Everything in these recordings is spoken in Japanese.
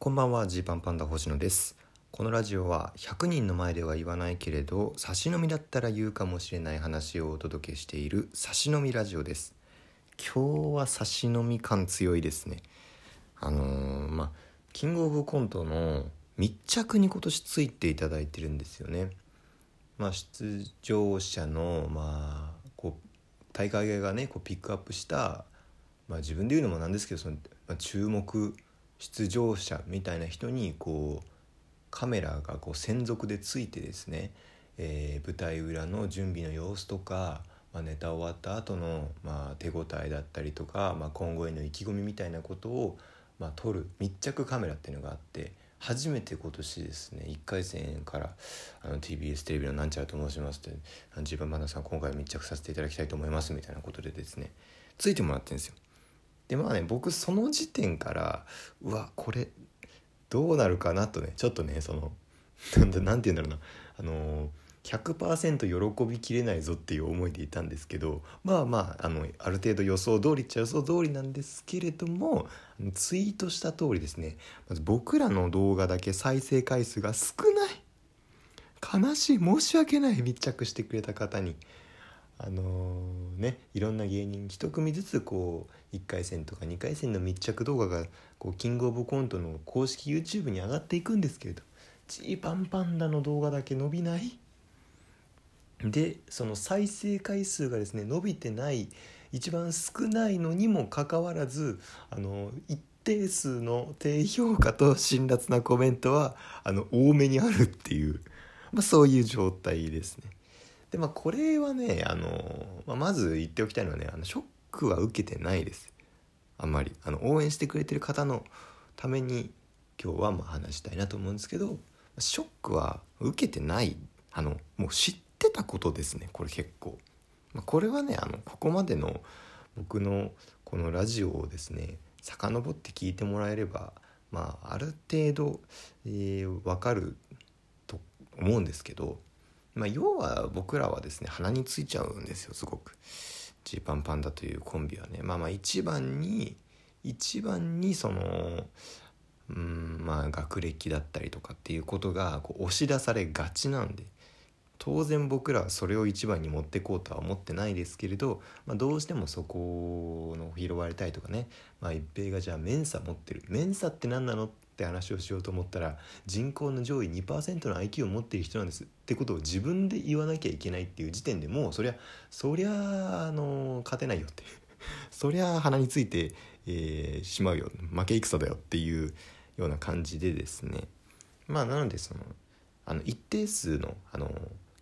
こんばんはジーパンパンダ星野です。このラジオは100人の前では言わないけれど差し飲みだったら言うかもしれない話をお届けしている差し飲みラジオです。今日は差し飲み感強いですね。あのー、まあキングオブコントの密着に今年ついていただいてるんですよね。まあ出場者のまあこう大会がねこうピックアップしたまあ自分で言うのもなんですけどその、まあ、注目出場者みたいな人にこうカメラがこう専属でついてですね、えー、舞台裏の準備の様子とか、まあ、ネタ終わった後のまの手応えだったりとか、まあ、今後への意気込みみたいなことを、まあ、撮る密着カメラっていうのがあって初めて今年ですね1回戦からあの TBS テレビのなんちゃらと申しますって「ジーパンバナさん今回密着させていただきたいと思います」みたいなことでですねついてもらってるんですよ。でまあね僕その時点からうわこれどうなるかなとねちょっとねその 何て言うんだろうな。あの100%喜びきれないぞっていう思いでいたんですけどまあまああのある程度予想通りっちゃ予想通りなんですけれどもツイートした通りですね。まず僕らの動画だけ再生回数が少ない。悲しい申し訳ない密着してくれた方に。あのー、ねいろんな芸人一組ずつこう1回戦とか2回戦の密着動画がこうキングオブコントの公式 YouTube に上がっていくんですけれどジーパンパンダの動画だけ伸びないでその再生回数がですね伸びてない一番少ないのにもかかわらずあの一定数の低評価と辛辣なコメントはあの多めにあるっていう、まあ、そういう状態ですね。でまあこれはねあの、まあ、まず言っておきたいのはねあのショックは受けてないです。あんまり。あの応援してくれてる方のために今日はまあ話したいなと思うんですけどショックは受けてない。あのもう知ってたことですねこれ結構、まあ、これはねあのここまでの僕のこのラジオをですね遡って聞いてもらえればまあある程度、えー、分かると思うんですけどまあ、要は僕らはですね鼻についちゃうんですよすごく。ジーパンパンダというコンビはね。まあまあ一番に一番にそのうんまあ学歴だったりとかっていうことがこう押し出されがちなんで。当然僕らはそれを一番に持ってこうとは思ってないですけれど、まあ、どうしてもそこの拾われたいとかね、まあ、一平がじゃあメンサ持ってる。メンサって何なの？ってって話をしようと思ったら人口の上位2%の IQ を持っている人なんです。ってことを自分で言わなきゃいけないっていう時点でもうそりゃそりゃあの勝てないよって。そりゃ鼻について、えー、しまうよ。負け戦だよっていうような感じでですね。まあなのでそのあの一定数のあの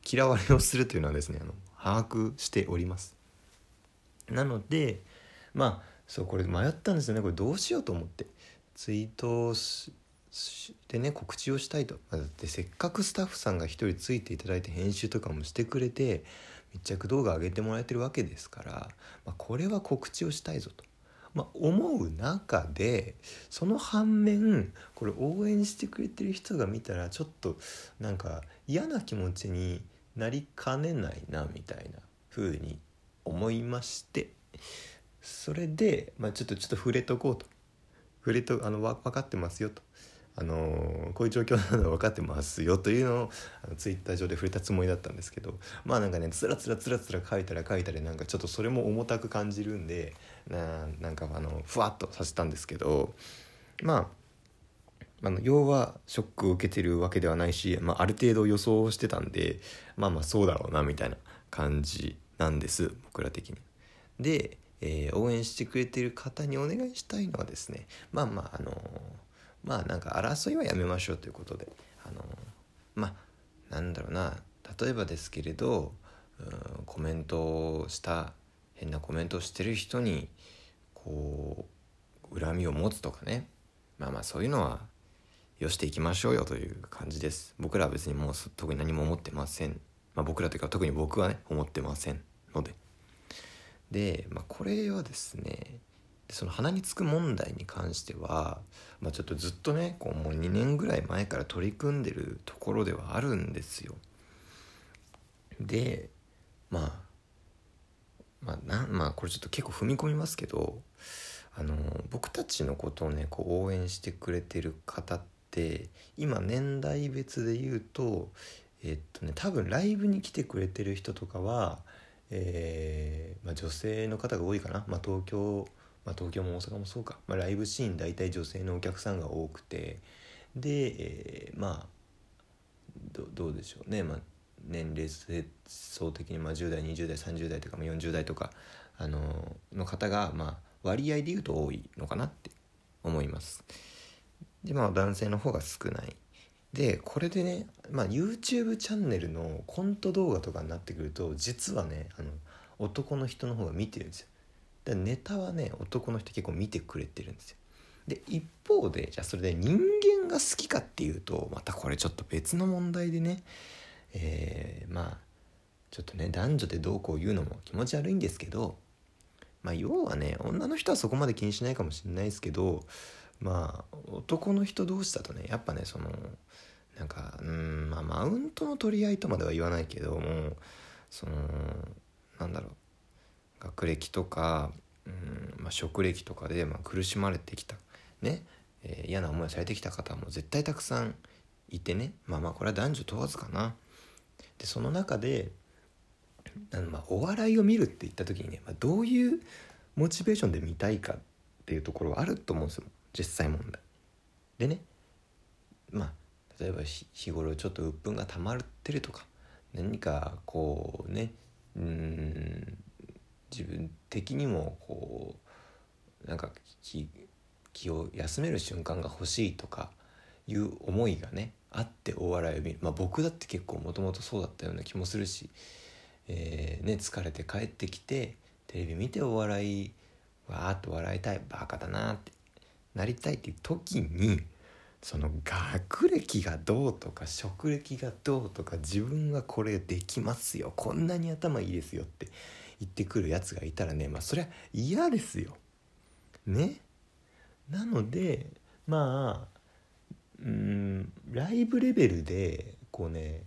嫌われをするというのはですねあの把握しております。なのでまあそうこれ迷ったんですよね。これどうしようと思って。ツイートしてね告知をしたいと。だってせっかくスタッフさんが一人ついていただいて編集とかもしてくれて密着動画上げてもらえてるわけですから、まあ、これは告知をしたいぞと、まあ、思う中でその反面これ応援してくれてる人が見たらちょっとなんか嫌な気持ちになりかねないなみたいな風に思いまして。それで、まあ、ちょっとちょっと触れとこうと。触れとあの分かってますよと。あのこういう状況なの分かってますよというのをあのツイッター上で触れたつもりだったんですけどまあなんかねつらつらつらつら書いたら書いたらなんかちょっとそれも重たく感じるんでななんかあのふわっとさせたんですけどまああの要はショックを受けてるわけではないし、まあ、ある程度予想してたんでまあまあそうだろうなみたいな感じなんです僕ら的に。でえー、応援してくれてる方にお願いしたいのはですねまあまああのまあなんか争いはやめましょうということであのまあなんだろうな例えばですけれど、うん、コメントをした変なコメントをしてる人にこう恨みを持つとかねまあまあそういうのはよしていきましょうよという感じです。僕らは別にもう特に何も思ってません。まあ僕らというか特に僕はね思ってませんので。で、まあ、これはですねその鼻につく問題に関しては、まあ、ちょっとずっとねこうもう2年ぐらい前から取り組んでるところではあるんですよ。でまあまあなまあこれちょっと結構踏み込みますけどあの僕たちのことをねこう応援してくれてる方って今年代別で言うとえっとね多分ライブに来てくれてる人とかは、えーまあ、女性の方が多いかな、まあ、東京、まあ、東京も大阪もそうか、まあ、ライブシーン大体女性のお客さんが多くてで、えー、まあどうでしょうね、まあ、年齢層的にまあ10代20代30代とか40代とかあのの方がまあ割合で言うと多いのかなって思います。でまあ男性の方が少ない。でこれでね、まあ、YouTube チャンネルのコント動画とかになってくると実はねあの男の人の方が見てるんですよ。でネタはね男の人結構見てくれてるんですよ。で一方でじゃあそれで人間が好きかっていうとまたこれちょっと別の問題でねえー、まあちょっとね男女でどうこう言うのも気持ち悪いんですけどまあ要はね女の人はそこまで気にしないかもしれないですけどまあ男の人同士だとねやっぱねそのなんかうんまあマウントの取り合いとまでは言わないけどもそのなんだろう学歴とかうん、まあ、職歴とかで、まあ、苦しまれてきたね、えー、嫌な思いをされてきた方も絶対たくさんいてねまあまあこれは男女問わずかな。でその中であのまあお笑いを見るって言った時にね、まあ、どういうモチベーションで見たいかっていうところはあると思うんですよ実際問題。でねまあ例えば日頃ちょっと鬱憤が溜まってるとか何かこうねうん自分的にもこうなんか気気を休める瞬間が欲しいとかいう思いがねあってお笑いを見る、まあ、僕だって結構もともとそうだったような気もするし、えー、ね、疲れて帰ってきてテレビ見てお笑いわーっと笑いたいバカだなってなりたいっていう時にその学歴がどうとか職歴がどうとか自分はこれできますよこんなに頭いいですよって言ってくるやつがいたらねまあそりゃ嫌ですよ。ねなのでまあうんライブレベルでこうね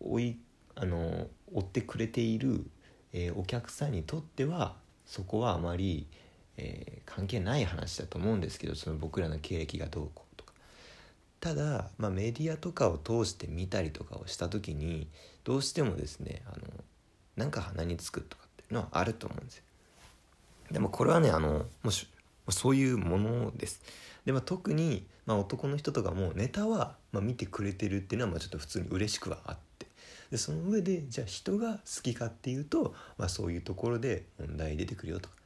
追いあの追ってくれている、えー、お客さんにとってはそこはあまり、えー、関係ない話だと思うんですけどその僕らの経歴がどうこうとか。ただ、まあ、メディアとかを通して見たりとかをした時にどうしてもですねあのなんか鼻につくとかっていうのはあると思うんですよ。でもこれはねあのもしそういうものです。で、まあ、特に、まあ、男の人とかもネタは、まあ、見てくれてるっていうのはまあちょっと普通に嬉しくはあって。でその上でじゃあ人が好きかっていうと、まあ、そういうところで問題出てくるよとか。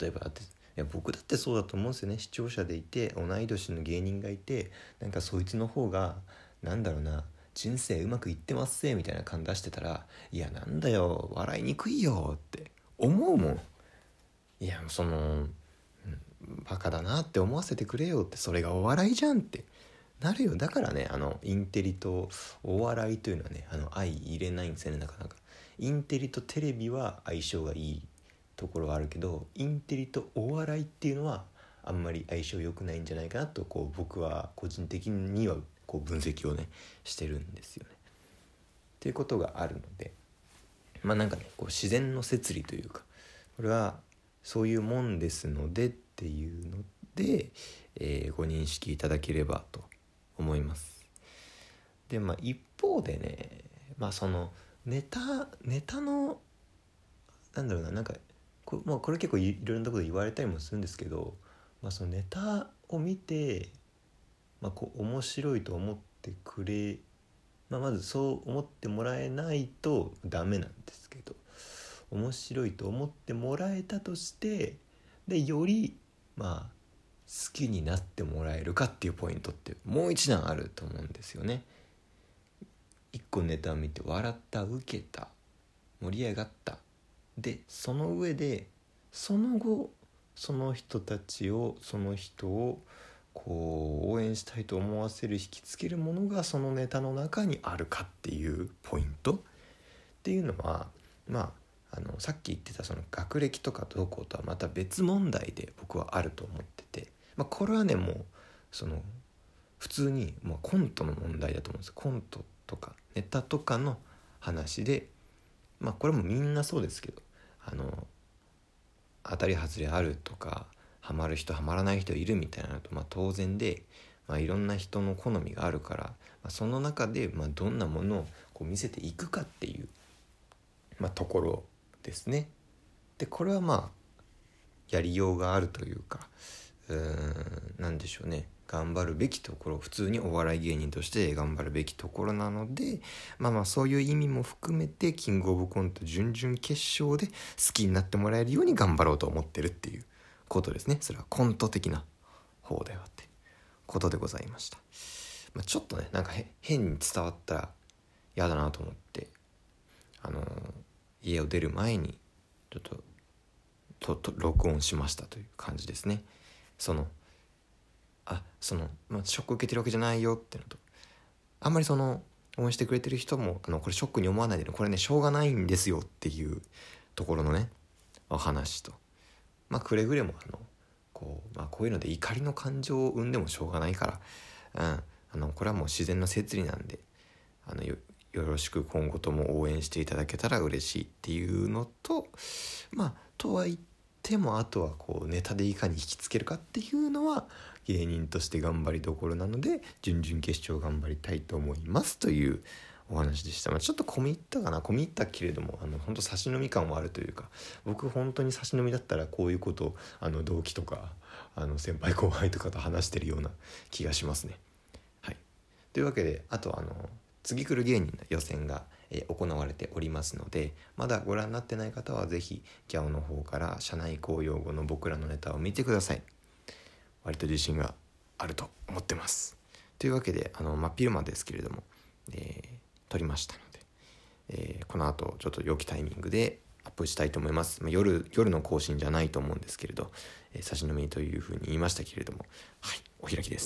例えばいや僕だってそうだと思うんですよね。視聴者でいて同い年の芸人がいてなんかそいつの方がなんだろうな人生うまくいってますせみたいな感出してたらいやなんだよ笑いにくいよって思うもん。いやそのバカだなって思わせてくれよってそれがお笑いじゃんってなるよ。だからねあのインテリとお笑いというのはねあの相入れないんですよねなかなか。インテリとテレビは相性がいいところはあるけどインテリとお笑いっていうのはあんまり相性良くないんじゃないかなとこう僕は個人的にはこう分析をねしてるんですよね。っていうことがあるのでまあなんかねこう自然の摂理というかこれはそういうもんですのでっていうので、えー、ご認識いただければと思います。でまあ一方でねまあそのネタネタのなんだろうななんかこ,、まあ、これ結構いろんなこと言われたりもするんですけど、まあ、そのネタを見て、まあ、こう面白いと思ってくれ、まあ、まずそう思ってもらえないとダメなんですけど面白いと思ってもらえたとしてでよりまあ好きになってもらえるかっていうポイントってもう一段あると思うんですよね。一個ネタを見て笑った受けた盛り上がったでその上でその後その人たちをその人をこう応援したいと思わせる引きつけるものがそのネタの中にあるかっていうポイント？っていうのはまああのさっき言ってたその学歴とかどうこうとはまた別問題で僕はあると思ってて、まあ、これはねもうその普通にもうコントの問題だと思うんですコントとかネタとかの話でまあこれもみんなそうですけどあの当たり外れあるとかハマる人ハマらない人いるみたいなのと、まあ、当然で、まあ、いろんな人の好みがあるから、まあ、その中で、まあ、どんなものをこう見せていくかっていう、まあ、ところですね。でこれはまあやりようがあるというかうーん何でしょうね頑張るべきところ普通にお笑い芸人として頑張るべきところなのでまあまあそういう意味も含めてキングオブコント準々決勝で好きになってもらえるように頑張ろうと思ってるっていうことですね。それはコント的な方ではってことでございました、まあ、ちょっとねなんか変に伝わったら嫌だなと思ってあのー、家を出る前にちょっととと録音しましたという感じですね。そのあその、まあ、ショック受けてるわけじゃないよってのと。あんまりその応援してくれてる人もあのこれショックに思わないでねこれねしょうがないんですよっていうところのねお話と。まあくれぐれもあのこう,、まあ、こういうので怒りの感情を生んでもしょうがないから、うん、あのこれはもう自然な摂理なんであのよろしく今後とも応援していただけたら嬉しいっていうのとまあとは言っててもあとはこうネタでいかに引きつけるかっていうのは芸人として頑張りどころなので準々決勝頑張りたいと思いますというお話でした、まあ、ちょっと込み入ったかな。込み入ったけれどもあの本当差し飲み感はあるというか僕本当に差し飲みだったらこういうことあの同期とかあの先輩後輩とかと話してるような気がしますね。はい、というわけであとあの次来る芸人の予選がえ行われておりますのでまだご覧になってない方は是非ギャオの方から社内公用語の僕らのネタを見てください。割と自信があると思ってます。というわけであの真っ昼間ですけれども、えー、撮りましたので、えー、この後ちょっと良きタイミングでアップしたいと思います、まあ、夜夜の更新じゃないと思うんですけれど、えー、差し飲みというふうに言いましたけれどもはいお開きです。